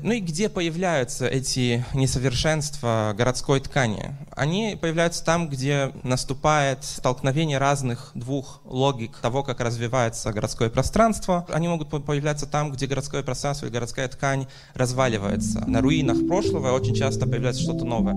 Ну и где появляются эти несовершенства городской ткани? Они появляются там, где наступает столкновение разных двух логик того, как развивается городское пространство. Они могут появляться там, где городское пространство и городская ткань разваливается. На руинах прошлого очень часто появляется что-то новое.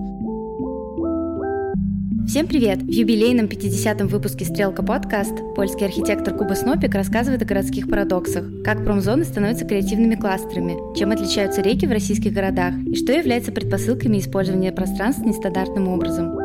Всем привет! В юбилейном 50-м выпуске «Стрелка подкаст» польский архитектор Куба Снопик рассказывает о городских парадоксах, как промзоны становятся креативными кластерами, чем отличаются реки в российских городах и что является предпосылками использования пространств нестандартным образом.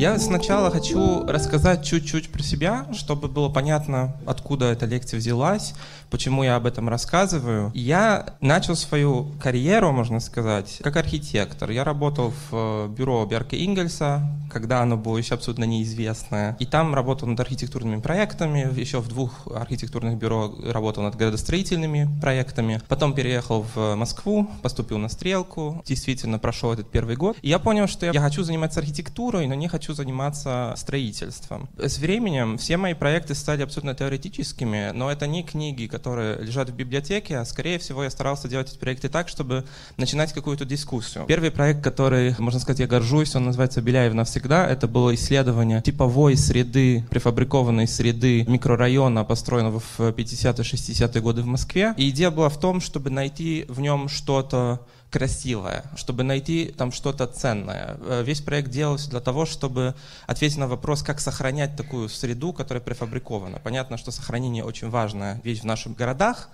Я сначала хочу рассказать чуть-чуть про себя, чтобы было понятно, откуда эта лекция взялась, почему я об этом рассказываю. Я начал свою карьеру, можно сказать, как архитектор. Я работал в э, бюро Берка Ингельса, когда оно было еще абсолютно неизвестное. И там работал над архитектурными проектами, еще в двух архитектурных бюро работал над градостроительными проектами. Потом переехал в Москву, поступил на стрелку, действительно прошел этот первый год. И я понял, что я хочу заниматься архитектурой, но не хочу хочу заниматься строительством. С временем все мои проекты стали абсолютно теоретическими, но это не книги, которые лежат в библиотеке, а скорее всего я старался делать эти проекты так, чтобы начинать какую-то дискуссию. Первый проект, который, можно сказать, я горжусь, он называется «Беляев навсегда». Это было исследование типовой среды, префабрикованной среды микрорайона, построенного в 50-60-е годы в Москве. И идея была в том, чтобы найти в нем что-то красивое, чтобы найти там что-то ценное. Э, весь проект делался для того, чтобы ответить на вопрос, как сохранять такую среду, которая префабрикована. Понятно, что сохранение очень важная вещь в наших городах,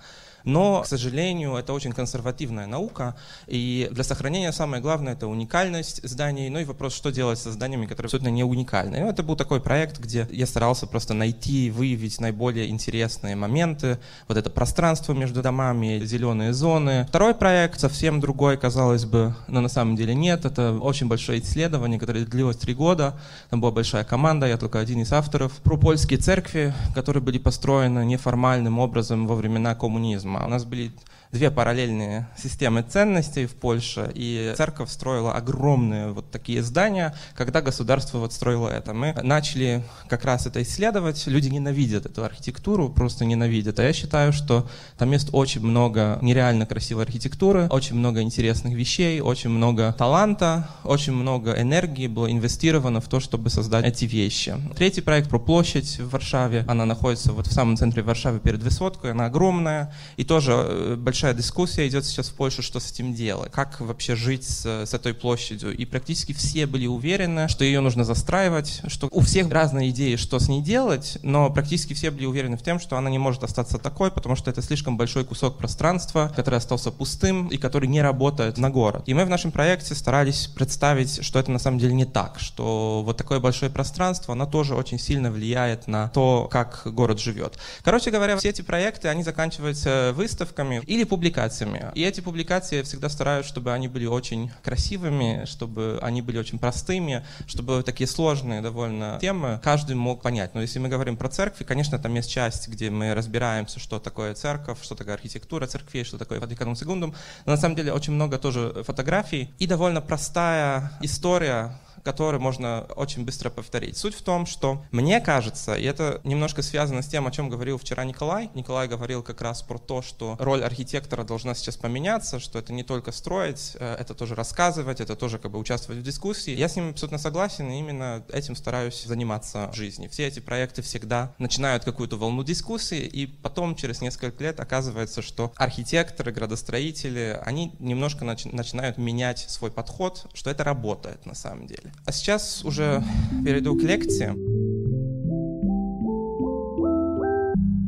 но, к сожалению, это очень консервативная наука, и для сохранения самое главное — это уникальность зданий, ну и вопрос, что делать со зданиями, которые абсолютно не уникальны. И это был такой проект, где я старался просто найти, выявить наиболее интересные моменты, вот это пространство между домами, зеленые зоны. Второй проект совсем другой, казалось бы, но на самом деле нет. Это очень большое исследование, которое длилось три года. Там была большая команда, я только один из авторов. Про польские церкви, которые были построены неформальным образом во времена коммунизма. У нас были две параллельные системы ценностей в Польше, и церковь строила огромные вот такие здания, когда государство вот строило это. Мы начали как раз это исследовать, люди ненавидят эту архитектуру, просто ненавидят, а я считаю, что там есть очень много нереально красивой архитектуры, очень много интересных вещей, очень много таланта, очень много энергии было инвестировано в то, чтобы создать эти вещи. Третий проект про площадь в Варшаве, она находится вот в самом центре Варшавы перед высоткой, она огромная, и тоже э, большая большая дискуссия идет сейчас в Польше, что с этим делать, как вообще жить с, с этой площадью. И практически все были уверены, что ее нужно застраивать, что у всех разные идеи, что с ней делать, но практически все были уверены в том, что она не может остаться такой, потому что это слишком большой кусок пространства, который остался пустым и который не работает на город. И мы в нашем проекте старались представить, что это на самом деле не так, что вот такое большое пространство, оно тоже очень сильно влияет на то, как город живет. Короче говоря, все эти проекты, они заканчиваются выставками или публикациями. И эти публикации я всегда стараюсь, чтобы они были очень красивыми, чтобы они были очень простыми, чтобы такие сложные довольно темы каждый мог понять. Но если мы говорим про церкви, конечно, там есть часть, где мы разбираемся, что такое церковь, что такое архитектура церквей, что такое Ватиканум Секундум. Но на самом деле очень много тоже фотографий и довольно простая история который можно очень быстро повторить. Суть в том, что мне кажется, и это немножко связано с тем, о чем говорил вчера Николай. Николай говорил как раз про то, что роль архитектора должна сейчас поменяться, что это не только строить, э, это тоже рассказывать, это тоже как бы участвовать в дискуссии. Я с ним абсолютно согласен, и именно этим стараюсь заниматься в жизни. Все эти проекты всегда начинают какую-то волну дискуссии, и потом через несколько лет оказывается, что архитекторы, градостроители, они немножко нач- начинают менять свой подход, что это работает на самом деле. А сейчас уже перейду к лекции.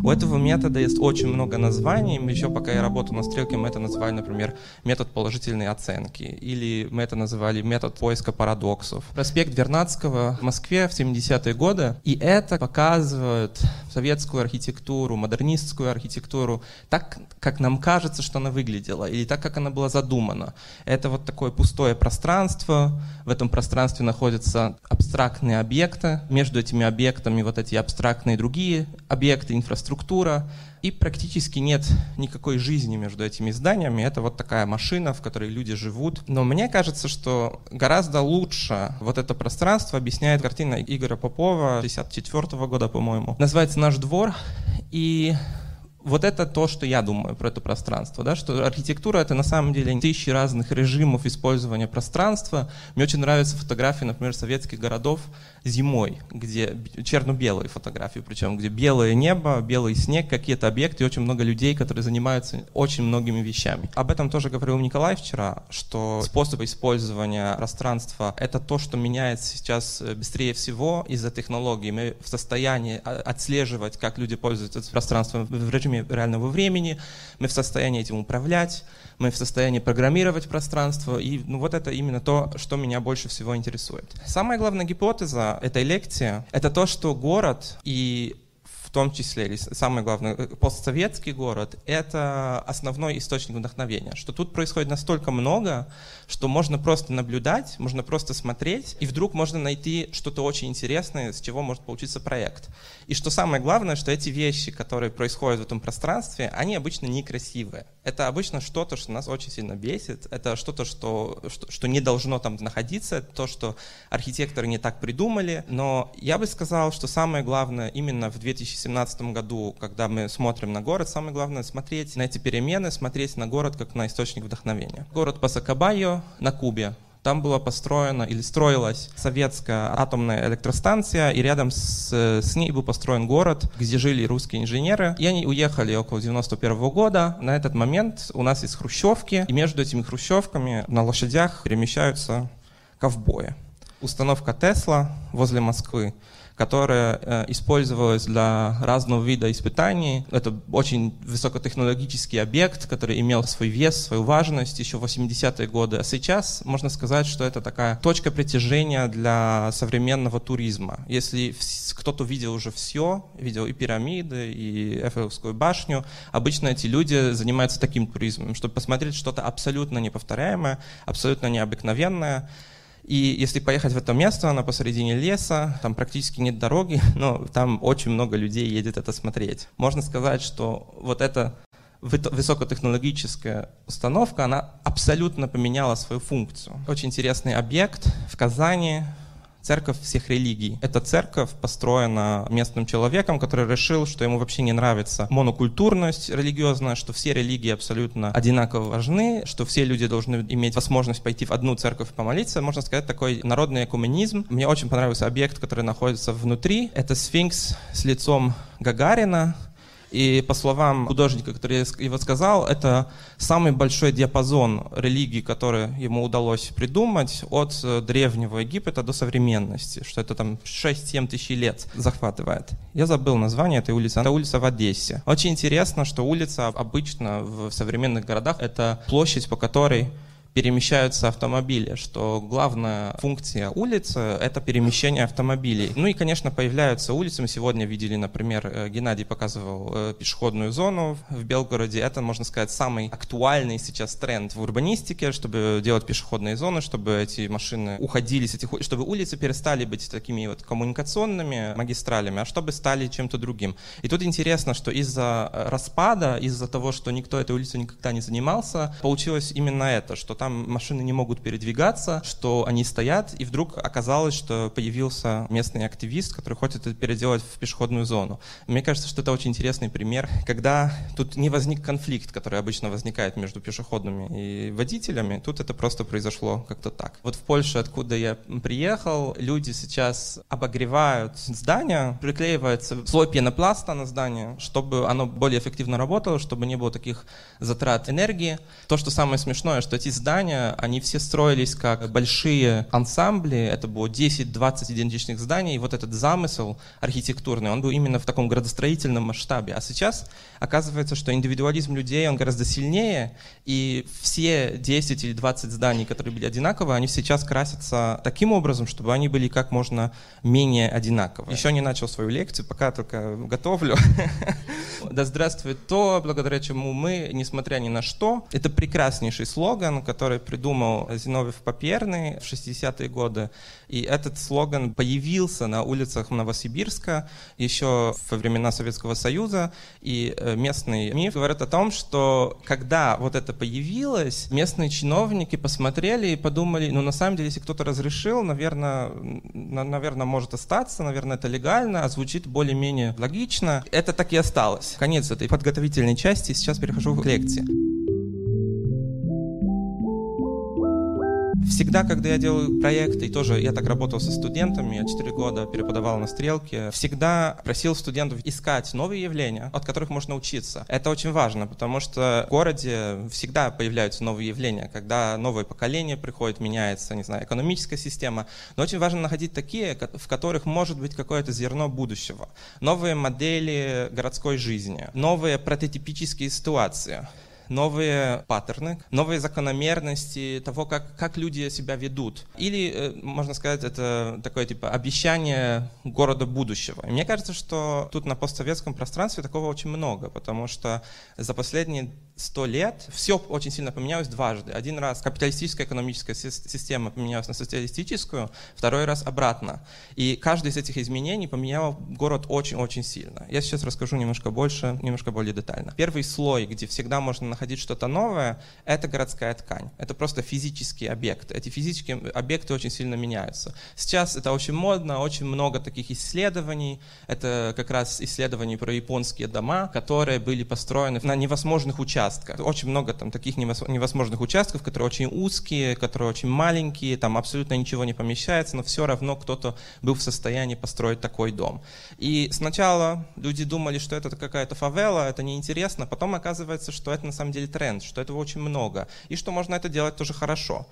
У этого метода есть очень много названий. Еще пока я работал на стрелке, мы это называли, например, метод положительной оценки. Или мы это называли метод поиска парадоксов. Проспект Вернадского в Москве в 70-е годы. И это показывает советскую архитектуру, модернистскую архитектуру так, как нам кажется, что она выглядела. Или так, как она была задумана. Это вот такое пустое пространство. В этом пространстве находятся абстрактные объекты. Между этими объектами вот эти абстрактные другие объекты, инфраструктуры структура, и практически нет никакой жизни между этими зданиями. Это вот такая машина, в которой люди живут. Но мне кажется, что гораздо лучше вот это пространство объясняет картина Игоря Попова 64 года, по-моему. Называется «Наш двор». И вот это то, что я думаю про это пространство, да, что архитектура это на самом деле тысячи разных режимов использования пространства. Мне очень нравятся фотографии, например, советских городов зимой, где черно-белые фотографии, причем где белое небо, белый снег, какие-то объекты и очень много людей, которые занимаются очень многими вещами. Об этом тоже говорил Николай вчера, что способ использования пространства — это то, что меняется сейчас э, быстрее всего из-за технологий. Мы в состоянии а, отслеживать, как люди пользуются пространством в режиме реального времени, мы в состоянии этим управлять, мы в состоянии программировать пространство, и ну, вот это именно то, что меня больше всего интересует. Самая главная гипотеза этой лекции — это то, что город и в том числе, или самое главное, э, постсоветский город, это основной источник вдохновения, что тут происходит настолько много, что можно просто наблюдать, можно просто смотреть, и вдруг можно найти что-то очень интересное, с чего может получиться проект. И что самое главное, что эти вещи, которые происходят в этом пространстве, они обычно некрасивые. Это обычно что-то, что нас очень сильно бесит, это что-то, что, что, что не должно там находиться, то, что архитекторы не так придумали, но я бы сказал, что самое главное именно в 2000 2017 году, когда мы смотрим на город, самое главное смотреть на эти перемены, смотреть на город как на источник вдохновения. Город Пасакабайо на Кубе. Там была построена или строилась советская атомная электростанция, и рядом с, с ней был построен город, где жили русские инженеры. И они уехали около 91 -го года. На этот момент у нас есть хрущевки, и между этими хрущевками на лошадях перемещаются ковбои. Установка Тесла возле Москвы которая э, использовалась для разного вида испытаний. Это очень высокотехнологический объект, который имел свой вес, свою важность еще в 80-е годы. А сейчас можно сказать, что это такая точка притяжения для современного туризма. Если кто-то видел уже все, видел и пирамиды, и Эфелевскую башню, обычно эти люди занимаются таким туризмом, чтобы посмотреть что-то абсолютно неповторяемое, абсолютно необыкновенное. И если поехать в это место, оно посередине леса, там практически нет дороги, но там очень много людей едет это смотреть. Можно сказать, что вот эта высокотехнологическая установка, она абсолютно поменяла свою функцию. Очень интересный объект в Казани, церковь всех религий. Эта церковь построена местным человеком, который решил, что ему вообще не нравится монокультурность религиозная, что все религии абсолютно одинаково важны, что все люди должны иметь возможность пойти в одну церковь и помолиться. Можно сказать, такой народный экуменизм. Мне очень понравился объект, который находится внутри. Это сфинкс с лицом Гагарина, и по словам художника, который его сказал, это самый большой диапазон религий, который ему удалось придумать от э, древнего Египта до современности, что это там 6-7 тысяч лет захватывает. Я забыл название этой улицы. Это улица в Одессе. Очень интересно, что улица обычно в современных городах это площадь, по которой перемещаются автомобили, что главная функция улицы — это перемещение автомобилей. Ну и, конечно, появляются улицы. Мы сегодня видели, например, э, Геннадий показывал э, пешеходную зону в Белгороде. Это, можно сказать, самый актуальный сейчас тренд в урбанистике, чтобы делать пешеходные зоны, чтобы эти машины уходили с этих чтобы улицы перестали быть такими вот коммуникационными магистралями, а чтобы стали чем-то другим. И тут интересно, что из-за э, распада, из-за того, что никто этой улицей никогда не занимался, получилось именно это, что там там машины не могут передвигаться, что они стоят, и вдруг оказалось, что появился местный активист, который хочет это переделать в пешеходную зону. Мне кажется, что это очень интересный пример, когда тут не возник конфликт, который обычно возникает между пешеходными и водителями, тут это просто произошло как-то так. Вот в Польше, откуда я приехал, люди сейчас обогревают здания, приклеивается слой пенопласта на здание, чтобы оно более эффективно работало, чтобы не было таких затрат энергии. То, что самое смешное, что эти здания здания, они все строились как большие ансамбли, это было 10-20 идентичных зданий, и вот этот замысел архитектурный, он был именно в таком градостроительном масштабе. А сейчас оказывается, что индивидуализм людей, он гораздо сильнее, и все 10 или 20 зданий, которые были одинаковые, они сейчас красятся таким образом, чтобы они были как можно менее одинаковые. Еще не начал свою лекцию, пока только готовлю. Да здравствует то, благодаря чему мы, несмотря ни на что, это прекраснейший слоган, который который придумал Зиновьев Поперный в 60-е годы. И этот слоган появился на улицах Новосибирска еще во времена Советского Союза. И э, местный миф говорит о том, что когда вот это появилось, местные чиновники посмотрели и подумали, ну на самом деле, если кто-то разрешил, наверное, наверное, может остаться, наверное, это легально, а звучит более-менее логично. Это так и осталось. Конец этой подготовительной части. Сейчас перехожу к лекции. Всегда, когда я делаю проекты, и тоже я так работал со студентами, я 4 года преподавал на стрелке, всегда просил студентов искать новые явления, от которых можно учиться. Это очень важно, потому что в городе всегда появляются новые явления, когда новое поколение приходит, меняется, не знаю, экономическая система. Но очень важно находить такие, в которых может быть какое-то зерно будущего. Новые модели городской жизни, новые прототипические ситуации новые паттерны, новые закономерности того, как, как люди себя ведут. Или, э, можно сказать, это такое типа обещание города будущего. И мне кажется, что тут на постсоветском пространстве такого очень много, потому что за последние сто лет все очень сильно поменялось дважды. Один раз капиталистическая экономическая система поменялась на социалистическую, второй раз обратно. И каждый из этих изменений поменял город очень-очень сильно. Я сейчас расскажу немножко больше, немножко более детально. Первый слой, где всегда можно находить что-то новое, это городская ткань. Это просто физические объекты. Эти физические объекты очень сильно меняются. Сейчас это очень модно, очень много таких исследований. Это как раз исследования про японские дома, которые были построены на невозможных участках участка. Очень много там таких невозможных участков, которые очень узкие, которые очень маленькие, там абсолютно ничего не помещается, но все равно кто-то был в состоянии построить такой дом. И сначала люди думали, что это какая-то фавела, это неинтересно, потом оказывается, что это на самом деле тренд, что этого очень много, и что можно это делать тоже хорошо.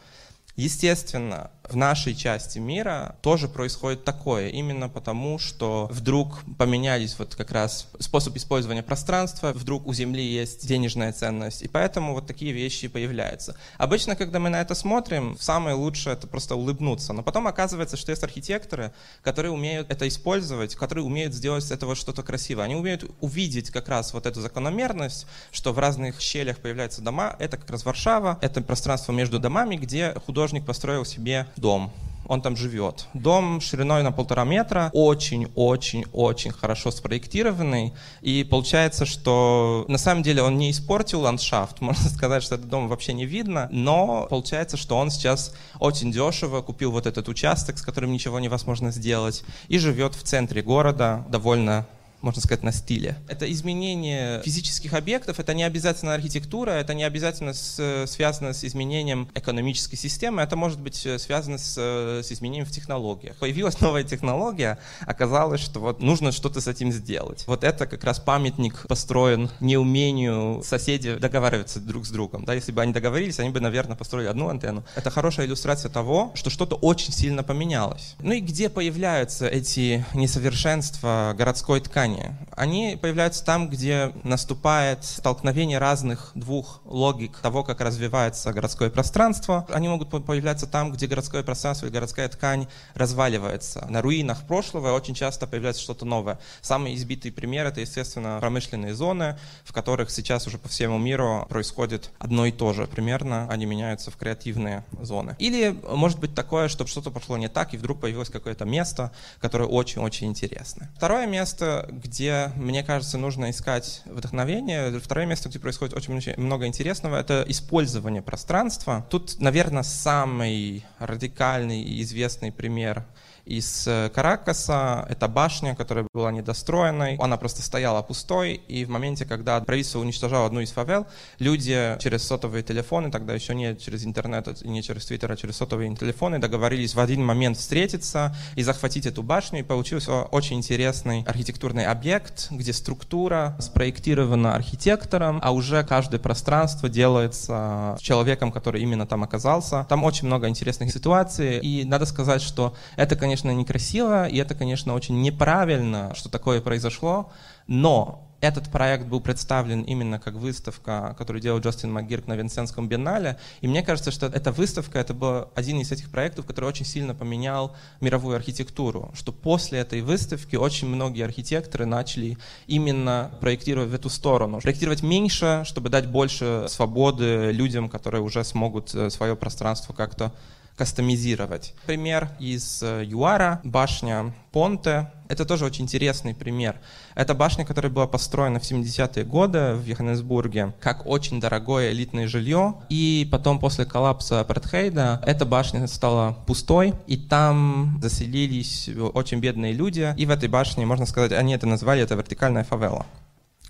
Естественно, в нашей части мира тоже происходит такое, именно потому, что вдруг поменялись вот как раз способ использования пространства, вдруг у Земли есть денежная ценность, и поэтому вот такие вещи появляются. Обычно, когда мы на это смотрим, самое лучшее это просто улыбнуться, но потом оказывается, что есть архитекторы, которые умеют это использовать, которые умеют сделать из этого что-то красивое. Они умеют увидеть как раз вот эту закономерность, что в разных щелях появляются дома, это как раз Варшава, это пространство между домами, где художник художник построил себе дом. Он там живет. Дом шириной на полтора метра, очень-очень-очень хорошо спроектированный, и получается, что на самом деле он не испортил ландшафт, можно сказать, что этот дом вообще не видно, но получается, что он сейчас очень дешево купил вот этот участок, с которым ничего невозможно сделать, и живет в центре города, довольно можно сказать, на стиле. Это изменение физических объектов, это не обязательно архитектура, это не обязательно с, связано с изменением экономической системы, это может быть э, связано с, э, с изменением в технологиях. Появилась новая технология, оказалось, что вот нужно что-то с этим сделать. Вот это как раз памятник построен неумению соседей договариваться друг с другом. Да, если бы они договорились, они бы, наверное, построили одну антенну. Это хорошая иллюстрация того, что что-то очень сильно поменялось. Ну и где появляются эти несовершенства городской ткани? Ткани. Они появляются там, где наступает столкновение разных двух логик того, как развивается городское пространство. Они могут появляться там, где городское пространство и городская ткань разваливается. На руинах прошлого очень часто появляется что-то новое. Самый избитый пример — это, естественно, промышленные зоны, в которых сейчас уже по всему миру происходит одно и то же примерно. Они меняются в креативные зоны. Или может быть такое, чтобы что-то пошло не так, и вдруг появилось какое-то место, которое очень-очень интересное. Второе место, где, мне кажется, нужно искать вдохновение. Второе место, где происходит очень много интересного, это использование пространства. Тут, наверное, самый радикальный и известный пример из э, Каракаса. Это башня, которая была недостроенной. Она просто стояла пустой, и в моменте, когда правительство уничтожало одну из фавел, люди через сотовые телефоны, тогда еще не через интернет, не через твиттер, а через сотовые телефоны, договорились в один момент встретиться и захватить эту башню, и получился очень интересный архитектурный объект, где структура спроектирована архитектором, а уже каждое пространство делается человеком, который именно там оказался. Там очень много интересных ситуаций, и надо сказать, что это, конечно, конечно, некрасиво, и это, конечно, очень неправильно, что такое произошло, но этот проект был представлен именно как выставка, которую делал Джастин МакГирк на Винсентском биеннале. И мне кажется, что эта выставка, это был один из этих проектов, который очень сильно поменял мировую архитектуру. Что после этой выставки очень многие архитекторы начали именно проектировать в эту сторону. Проектировать меньше, чтобы дать больше свободы людям, которые уже смогут э, свое пространство как-то кастомизировать. Пример из э, ЮАРа, башня Понте. Это тоже очень интересный пример. Это башня, которая была построена в 70-е годы в Йоханнесбурге как очень дорогое элитное жилье. И потом после коллапса апартхейда эта башня стала пустой, и там заселились очень бедные люди. И в этой башне, можно сказать, они это назвали, это вертикальная фавела.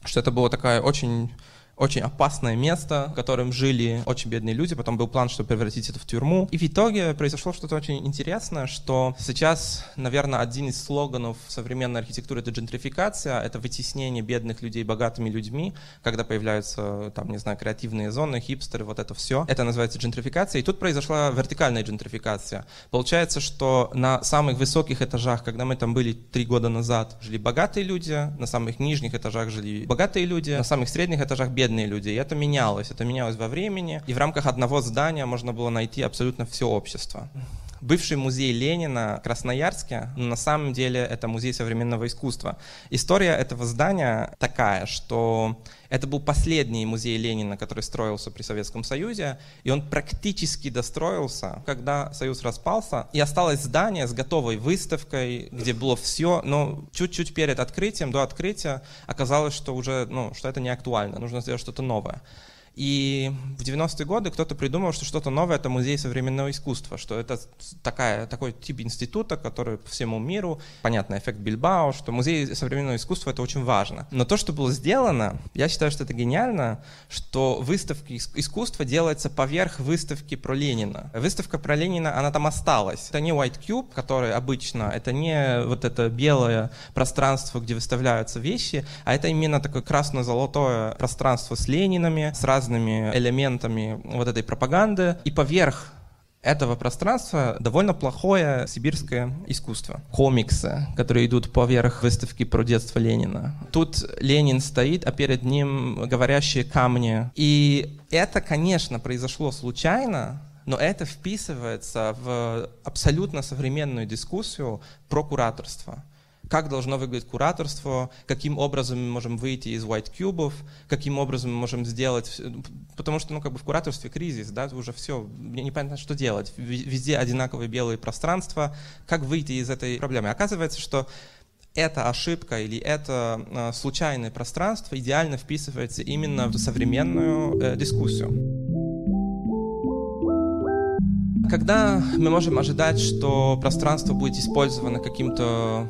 Что это была такая очень очень опасное место, в котором жили очень бедные люди. Потом был план, чтобы превратить это в тюрьму. И в итоге произошло что-то очень интересное, что сейчас, наверное, один из слоганов современной архитектуры — это джентрификация, это вытеснение бедных людей богатыми людьми, когда появляются, там, не знаю, креативные зоны, хипстеры, вот это все. Это называется джентрификация. И тут произошла вертикальная джентрификация. Получается, что на самых высоких этажах, когда мы там были три года назад, жили богатые люди, на самых нижних этажах жили богатые люди, на самых средних этажах бедные бедные люди. И это менялось, это менялось во времени. И в рамках одного здания можно было найти абсолютно все общество. Бывший музей Ленина в Красноярске, но на самом деле это музей современного искусства. История этого здания такая, что это был последний музей Ленина, который строился при Советском Союзе, и он практически достроился, когда Союз распался, и осталось здание с готовой выставкой, где было все, но чуть-чуть перед открытием, до открытия, оказалось, что уже, ну, что это не актуально, нужно сделать что-то новое. И в 90-е годы кто-то придумал, что что-то новое — это музей современного искусства, что это такая, такой тип института, который по всему миру, понятно, эффект Бильбао, что музей современного искусства — это очень важно. Но то, что было сделано, я считаю, что это гениально, что выставки искусства делается поверх выставки про Ленина. Выставка про Ленина, она там осталась. Это не White Cube, который обычно, это не вот это белое пространство, где выставляются вещи, а это именно такое красно-золотое пространство с Ленинами, с разными разными элементами вот этой пропаганды, и поверх этого пространства довольно плохое сибирское искусство. Комиксы, которые идут поверх выставки про детство Ленина. Тут Ленин стоит, а перед ним говорящие камни. И это, конечно, произошло случайно, но это вписывается в абсолютно современную дискуссию про кураторство как должно выглядеть кураторство, каким образом мы можем выйти из white кубов, каким образом мы можем сделать, потому что ну как бы в кураторстве кризис, да, уже все, непонятно, что делать, везде одинаковые белые пространства, как выйти из этой проблемы. Оказывается, что эта ошибка или это э, случайное пространство идеально вписывается именно в современную э, дискуссию. Когда мы можем ожидать, что пространство будет использовано каким-то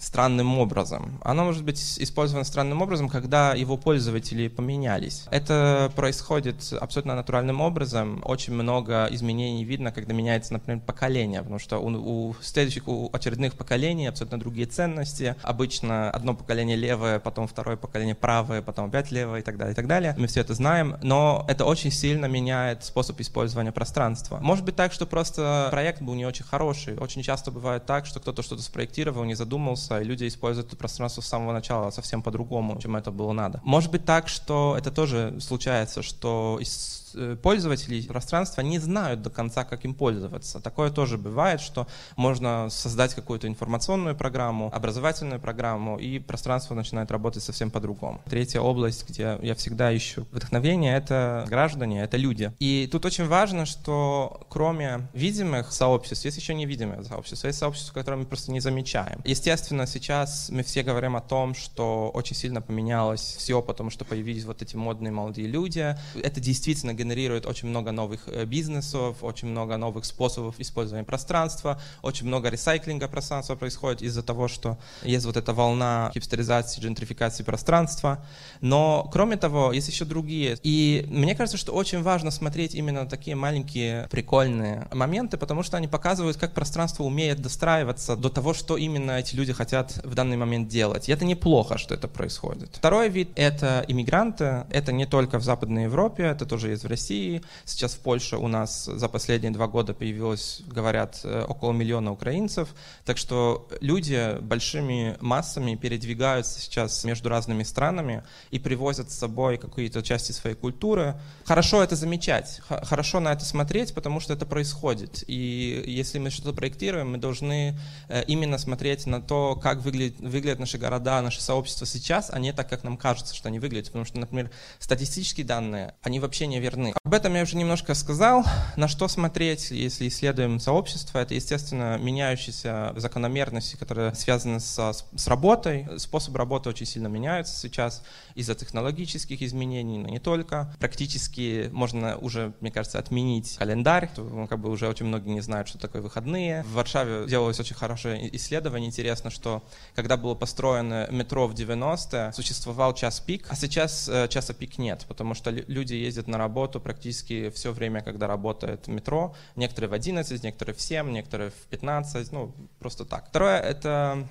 странным образом. Оно может быть использовано странным образом, когда его пользователи поменялись. Это происходит абсолютно натуральным образом. Очень много изменений видно, когда меняется, например, поколение, потому что у, у следующих, у очередных поколений абсолютно другие ценности. Обычно одно поколение левое, потом второе поколение правое, потом опять левое и так далее, и так далее. Мы все это знаем, но это очень сильно меняет способ использования пространства. Может быть так, что просто проект был не очень хороший. Очень часто бывает так, что кто-то что-то спроектировал, не задумался, и люди используют это пространство с самого начала совсем по-другому, чем это было надо. Может быть так, что это тоже случается, что из пользователи пространства не знают до конца, как им пользоваться. Такое тоже бывает, что можно создать какую-то информационную программу, образовательную программу, и пространство начинает работать совсем по-другому. Третья область, где я всегда ищу вдохновение, это граждане, это люди. И тут очень важно, что кроме видимых сообществ, есть еще невидимые сообщества, есть сообщества, которые мы просто не замечаем. Естественно, сейчас мы все говорим о том, что очень сильно поменялось все, потому что появились вот эти модные молодые люди. Это действительно генерирует очень много новых э, бизнесов, очень много новых способов использования пространства, очень много ресайклинга пространства происходит из-за того, что есть вот эта волна хипстеризации, джентрификации пространства. Но, кроме того, есть еще другие. И мне кажется, что очень важно смотреть именно такие маленькие прикольные моменты, потому что они показывают, как пространство умеет достраиваться до того, что именно эти люди хотят в данный момент делать. И это неплохо, что это происходит. Второй вид — это иммигранты. Это не только в Западной Европе, это тоже есть в России. Сейчас в Польше у нас за последние два года появилось, говорят, э, около миллиона украинцев. Так что люди большими массами передвигаются сейчас между разными странами и привозят с собой какие-то части своей культуры. Хорошо это замечать, хорошо на это смотреть, потому что это происходит. И если мы что-то проектируем, мы должны э, именно смотреть на то, как выглядят, выглядят наши города, наши сообщества сейчас, а не так, как нам кажется, что они выглядят. Потому что, например, статистические данные, они вообще не верны. Об этом я уже немножко сказал. На что смотреть, если исследуем сообщество, это, естественно, меняющиеся закономерности, которые связаны со, с работой. Способ работы очень сильно меняются сейчас из-за технологических изменений, но не только. Практически можно уже, мне кажется, отменить календарь. Ну, как бы уже очень многие не знают, что такое выходные. В Варшаве делалось очень хорошее исследование. Интересно, что когда было построено метро в 90-е, существовал час пик, а сейчас э, часа пик нет, потому что люди ездят на работу практически все время, когда работает метро. Некоторые в 11, некоторые в 7, некоторые в 15, ну, просто так. Второе — это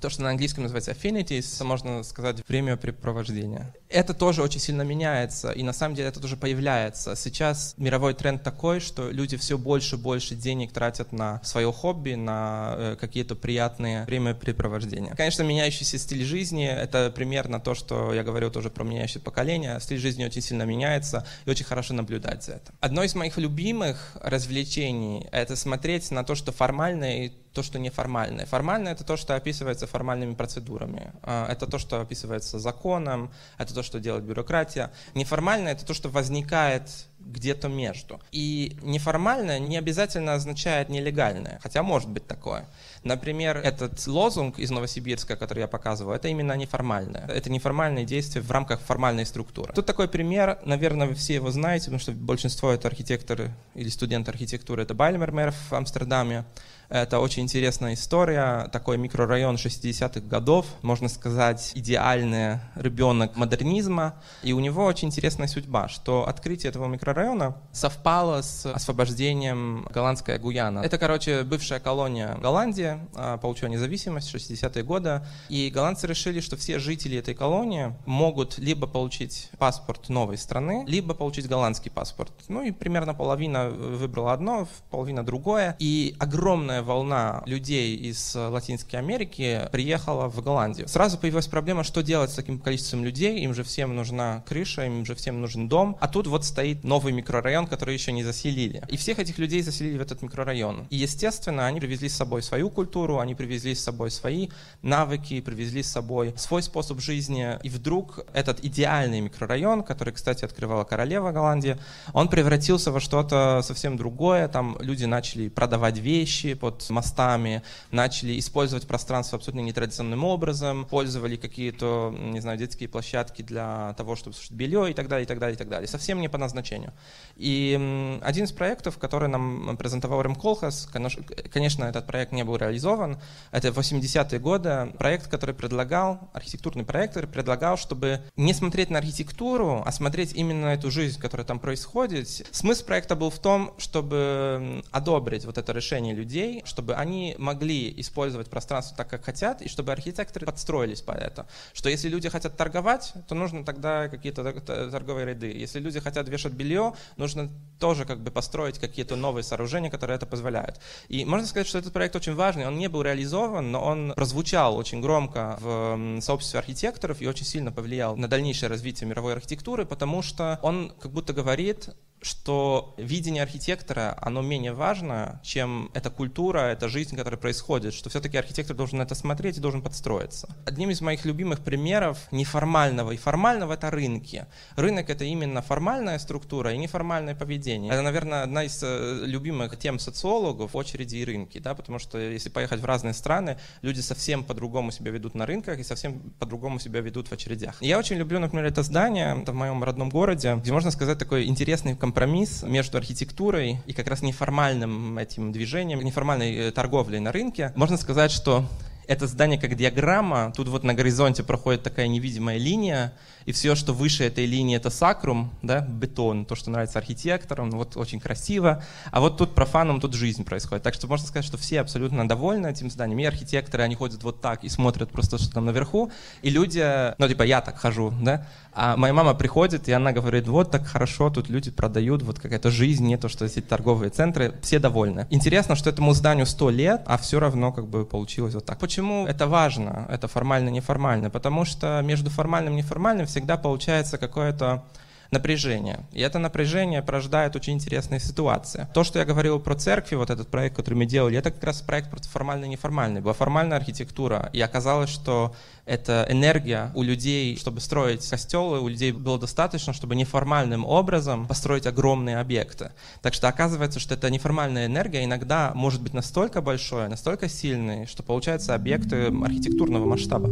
то, что на английском называется affinities, можно сказать времяпрепровождение. Это тоже очень сильно меняется, и на самом деле это тоже появляется. Сейчас мировой тренд такой, что люди все больше и больше денег тратят на свое хобби, на э, какие-то приятные времяпрепровождения. Конечно, меняющийся стиль жизни — это примерно то, что я говорил тоже про меняющее поколение. Стиль жизни очень сильно меняется, и очень хорошо наблюдать за это. Одно из моих любимых развлечений — это смотреть на то, что формально и то, что неформальное. Формальное — это то, что описывается формальными процедурами. А, это то, что описывается законом, это то, что делает бюрократия. Неформальное — это то, что возникает где-то между. И неформальное не обязательно означает нелегальное, хотя может быть такое. Например, этот лозунг из Новосибирска, который я показываю, это именно неформальное. Это неформальные действия в рамках формальной структуры. Тут такой пример, наверное, вы все его знаете, потому что большинство это архитекторы или студенты архитектуры. Это Байльмер в Амстердаме. Это очень интересная история, такой микрорайон 60-х годов, можно сказать, идеальный ребенок модернизма. И у него очень интересная судьба, что открытие этого микрорайона совпало с освобождением голландской Гуяна. Это, короче, бывшая колония Голландии, а, получила независимость в 60-е годы. И голландцы решили, что все жители этой колонии могут либо получить паспорт новой страны, либо получить голландский паспорт. Ну и примерно половина выбрала одно, половина другое. И огромное волна людей из э, Латинской Америки приехала в Голландию. Сразу появилась проблема, что делать с таким количеством людей, им же всем нужна крыша, им же всем нужен дом, а тут вот стоит новый микрорайон, который еще не заселили. И всех этих людей заселили в этот микрорайон. И, естественно, они привезли с собой свою культуру, они привезли с собой свои навыки, привезли с собой свой способ жизни. И вдруг этот идеальный микрорайон, который, кстати, открывала королева Голландии, он превратился во что-то совсем другое. Там люди начали продавать вещи под под мостами, начали использовать пространство абсолютно нетрадиционным образом, пользовали какие-то, не знаю, детские площадки для того, чтобы сушить белье и так далее, и так далее, и так далее. Совсем не по назначению. И один из проектов, который нам презентовал Ремколхас, конечно, этот проект не был реализован, это 80-е годы, проект, который предлагал, архитектурный проект, который предлагал, чтобы не смотреть на архитектуру, а смотреть именно эту жизнь, которая там происходит. Смысл проекта был в том, чтобы одобрить вот это решение людей, чтобы они могли использовать пространство так, как хотят, и чтобы архитекторы подстроились по это. Что если люди хотят торговать, то нужно тогда какие-то торговые ряды. Если люди хотят вешать белье, нужно тоже как бы построить какие-то новые сооружения, которые это позволяют. И можно сказать, что этот проект очень важный. Он не был реализован, но он прозвучал очень громко в сообществе архитекторов и очень сильно повлиял на дальнейшее развитие мировой архитектуры, потому что он как будто говорит, что видение архитектора, оно менее важно, чем эта культура, эта жизнь, которая происходит, что все-таки архитектор должен это смотреть и должен подстроиться. Одним из моих любимых примеров неформального и формального — это рынки. Рынок — это именно формальная структура и неформальное поведение. Это, наверное, одна из э, любимых тем социологов — очереди и рынки, да, потому что если поехать в разные страны, люди совсем по-другому себя ведут на рынках и совсем по-другому себя ведут в очередях. Я очень люблю, например, это здание, это в моем родном городе, где можно сказать такой интересный компонент компромисс между архитектурой и как раз неформальным этим движением, неформальной э, торговлей на рынке. Можно сказать, что это здание как диаграмма, тут вот на горизонте проходит такая невидимая линия, и все, что выше этой линии, это сакрум, да, бетон, то, что нравится архитекторам, ну, вот очень красиво. А вот тут профаном, тут жизнь происходит. Так что можно сказать, что все абсолютно довольны этим зданием. И архитекторы, они ходят вот так и смотрят просто, что там наверху. И люди, ну, типа, я так хожу, да, а моя мама приходит, и она говорит, вот так хорошо, тут люди продают, вот какая-то жизнь, не то, что эти торговые центры, все довольны. Интересно, что этому зданию 100 лет, а все равно как бы получилось вот так. Почему это важно, это формально-неформально? Потому что между формальным и неформальным всегда получается какое-то напряжение. И это напряжение порождает очень интересные ситуации. То, что я говорил про церкви, вот этот проект, который мы делали, это как раз проект формальный неформальный. Была формальная архитектура, и оказалось, что эта энергия у людей, чтобы строить костелы, у людей было достаточно, чтобы неформальным образом построить огромные объекты. Так что оказывается, что эта неформальная энергия иногда может быть настолько большой, настолько сильной, что получаются объекты архитектурного масштаба.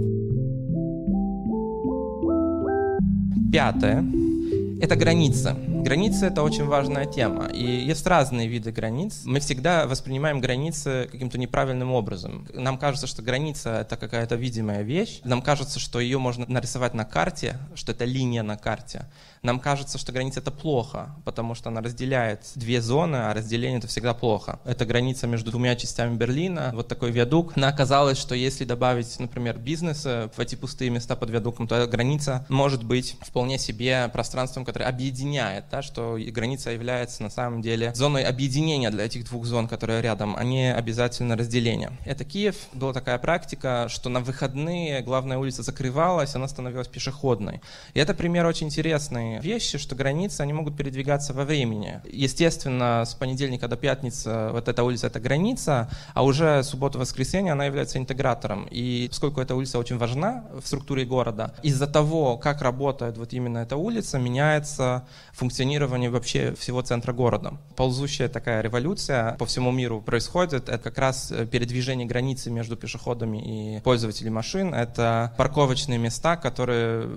Пятое это граница. Граница — это очень важная тема. И есть разные виды границ. Мы всегда воспринимаем границы каким-то неправильным образом. Нам кажется, что граница — это какая-то видимая вещь. Нам кажется, что ее можно нарисовать на карте, что это линия на карте. Нам кажется, что граница — это плохо, потому что она разделяет две зоны, а разделение — это всегда плохо. Это граница между двумя частями Берлина, вот такой виадук. Но оказалось, что если добавить, например, бизнесы в эти пустые места под виадуком, то граница может быть вполне себе пространством, которое объединяет, да, что граница является на самом деле зоной объединения для этих двух зон, которые рядом, а не обязательно разделение. Это Киев. Была такая практика, что на выходные главная улица закрывалась, она становилась пешеходной. И это пример очень интересный вещи, что границы, они могут передвигаться во времени. Естественно, с понедельника до пятницы вот эта улица — это граница, а уже суббота-воскресенье она является интегратором. И поскольку эта улица очень важна в структуре города, из-за того, как работает вот именно эта улица, меняется функционирование вообще всего центра города. Ползущая такая революция по всему миру происходит. Это как раз передвижение границы между пешеходами и пользователями машин. Это парковочные места, которые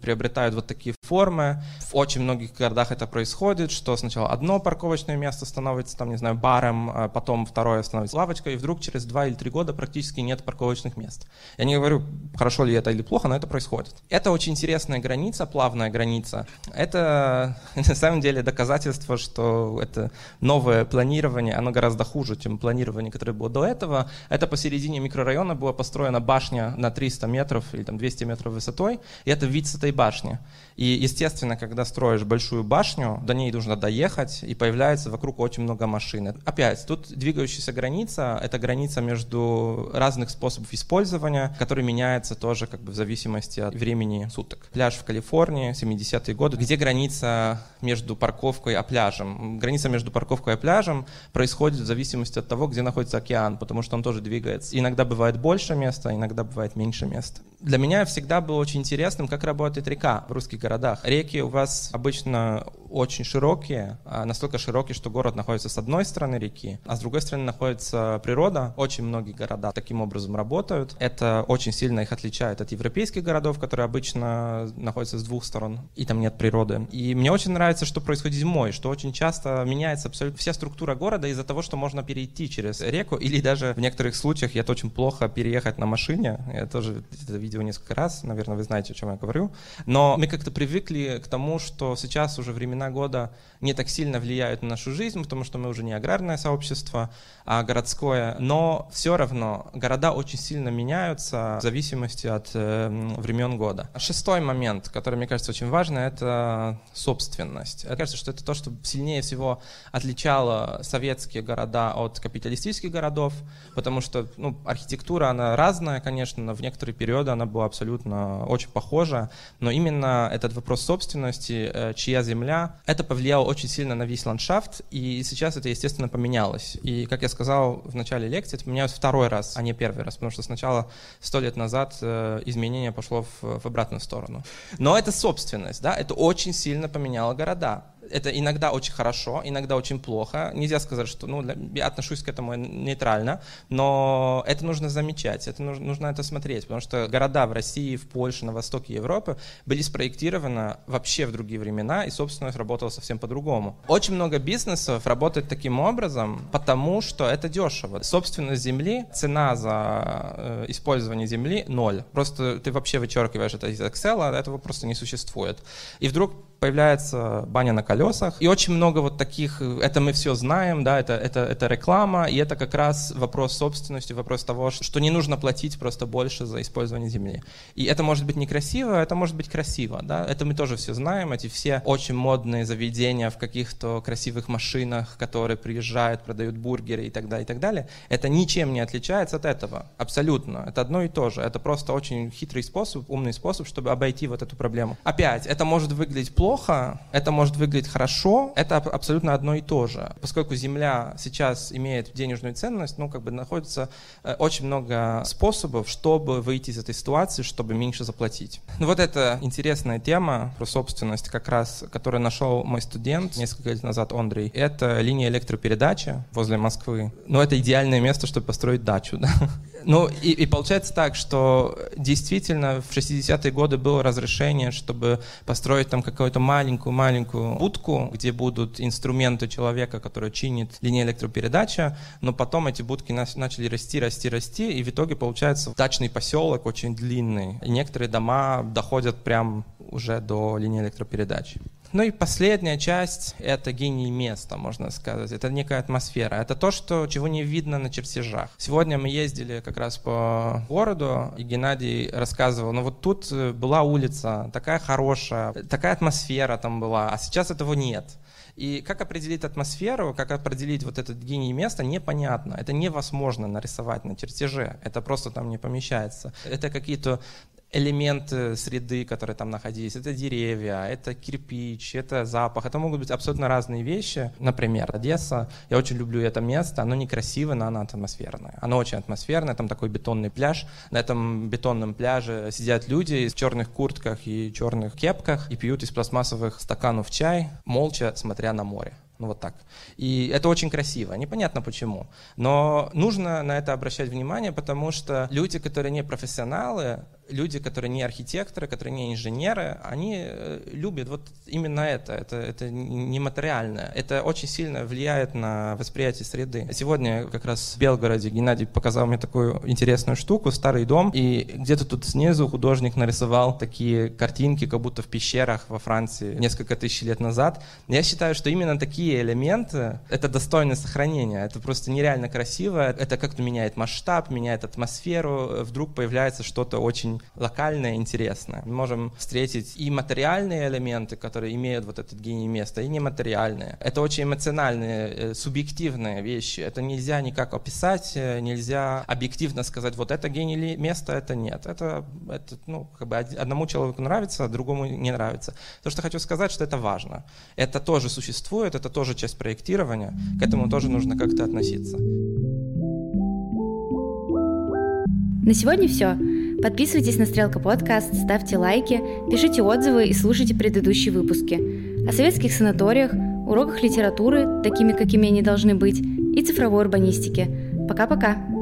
приобретают вот такие формы, в очень многих городах это происходит, что сначала одно парковочное место становится, там, не знаю, баром, а потом второе становится лавочкой, и вдруг через два или три года практически нет парковочных мест. Я не говорю, хорошо ли это или плохо, но это происходит. Это очень интересная граница, плавная граница. Это на самом деле доказательство, что это новое планирование, оно гораздо хуже, чем планирование, которое было до этого. Это посередине микрорайона была построена башня на 300 метров или там 200 метров высотой, и это вид с этой башни. И, естественно, когда строишь большую башню, до ней нужно доехать, и появляется вокруг очень много машин. Опять, тут двигающаяся граница — это граница между разных способов использования, который меняется тоже как бы в зависимости от времени суток. Пляж в Калифорнии, 70-е годы, где граница между парковкой и пляжем? Граница между парковкой и пляжем происходит в зависимости от того, где находится океан, потому что он тоже двигается. Иногда бывает больше места, иногда бывает меньше места. Для меня всегда было очень интересным, как работает река в русских городах. Реки у вас обычно очень широкие, а настолько широкие, что город находится с одной стороны реки, а с другой стороны находится природа. Очень многие города таким образом работают. Это очень сильно их отличает от европейских городов, которые обычно находятся с двух сторон, и там нет природы. И мне очень нравится, что происходит зимой, что очень часто меняется абсолютно вся структура города из-за того, что можно перейти через реку, или даже в некоторых случаях это очень плохо переехать на машине. Я тоже это видел несколько раз, наверное, вы знаете, о чем я говорю. Но мы как-то привыкли к тому, что сейчас уже времена года не так сильно влияют на нашу жизнь, потому что мы уже не аграрное сообщество, а городское. Но все равно города очень сильно меняются в зависимости от э, времен года. Шестой момент, который, мне кажется, очень важный, это собственность. Мне кажется, что это то, что сильнее всего отличало советские города от капиталистических городов, потому что ну, архитектура, она разная, конечно, но в некоторые периоды она была абсолютно очень похожа, но именно этот вопрос собственности, э, чья земля, это повлияло очень сильно на весь ландшафт, и сейчас это, естественно, поменялось. И, как я сказал в начале лекции, это поменялось второй раз, а не первый раз, потому что сначала, сто лет назад, э, изменение пошло в, в обратную сторону. Но это собственность, да, это очень сильно поменяло города agradar. Это иногда очень хорошо, иногда очень плохо. Нельзя сказать, что ну, я отношусь к этому нейтрально, но это нужно замечать, это нужно, нужно это смотреть, потому что города в России, в Польше, на востоке Европы были спроектированы вообще в другие времена, и собственность работала совсем по-другому. Очень много бизнесов работает таким образом, потому что это дешево. Собственность земли, цена за э, использование земли ноль. Просто ты вообще вычеркиваешь это из Excel, а этого просто не существует. И вдруг появляется баня на колесах. И очень много вот таких, это мы все знаем, да, это, это, это реклама, и это как раз вопрос собственности, вопрос того, что не нужно платить просто больше за использование земли. И это может быть некрасиво, это может быть красиво, да, это мы тоже все знаем, эти все очень модные заведения в каких-то красивых машинах, которые приезжают, продают бургеры и так далее, и так далее, это ничем не отличается от этого, абсолютно, это одно и то же, это просто очень хитрый способ, умный способ, чтобы обойти вот эту проблему. Опять, это может выглядеть плохо, это может выглядеть хорошо, это абсолютно одно и то же. Поскольку земля сейчас имеет денежную ценность, ну, как бы находится э, очень много способов, чтобы выйти из этой ситуации, чтобы меньше заплатить. Ну, вот это интересная тема про собственность, как раз, которую нашел мой студент несколько лет назад, Андрей. Это линия электропередачи возле Москвы. Ну, это идеальное место, чтобы построить дачу, да. Ну, и, и получается так, что действительно в 60-е годы было разрешение, чтобы построить там какую-то маленькую-маленькую будку, где будут инструменты человека, который чинит линии электропередачи, но потом эти будки начали расти, расти, расти, и в итоге получается дачный поселок очень длинный. И некоторые дома доходят прям уже до линии электропередачи. Ну и последняя часть — это гений места, можно сказать. Это некая атмосфера. Это то, что, чего не видно на чертежах. Сегодня мы ездили как раз по городу, и Геннадий рассказывал, ну вот тут э, была улица, такая хорошая, такая атмосфера там была, а сейчас этого нет. И как определить атмосферу, как определить вот этот гений места, непонятно. Это невозможно нарисовать на чертеже. Это просто там не помещается. Это какие-то элементы среды, которые там находились. Это деревья, это кирпич, это запах. Это могут быть абсолютно разные вещи. Например, Одесса. Я очень люблю это место. Оно некрасивое, но оно атмосферное. Оно очень атмосферное. Там такой бетонный пляж. На этом бетонном пляже сидят люди в черных куртках и черных кепках и пьют из пластмассовых стаканов чай, молча смотря на море. Ну вот так. И это очень красиво. Непонятно почему. Но нужно на это обращать внимание, потому что люди, которые не профессионалы, люди, которые не архитекторы, которые не инженеры, они э, любят вот именно это, это, это нематериальное. Это очень сильно влияет на восприятие среды. Сегодня как раз в Белгороде Геннадий показал мне такую интересную штуку, старый дом, и где-то тут снизу художник нарисовал такие картинки, как будто в пещерах во Франции несколько тысяч лет назад. Я считаю, что именно такие элементы, это достойно сохранения, это просто нереально красиво, это как-то меняет масштаб, меняет атмосферу, вдруг появляется что-то очень локальное, интересное. Мы можем встретить и материальные элементы, которые имеют вот этот гений места, и нематериальные. Это очень эмоциональные, э, субъективные вещи. Это нельзя никак описать, э, нельзя объективно сказать, вот это гений места, это нет. Это, это ну, как бы одному человеку нравится, а другому не нравится. То, что хочу сказать, что это важно. Это тоже существует, это тоже часть проектирования, к этому тоже нужно как-то относиться. На сегодня все. Подписывайтесь на Стрелка подкаст, ставьте лайки, пишите отзывы и слушайте предыдущие выпуски. О советских санаториях, уроках литературы, такими, какими они должны быть, и цифровой урбанистике. Пока-пока!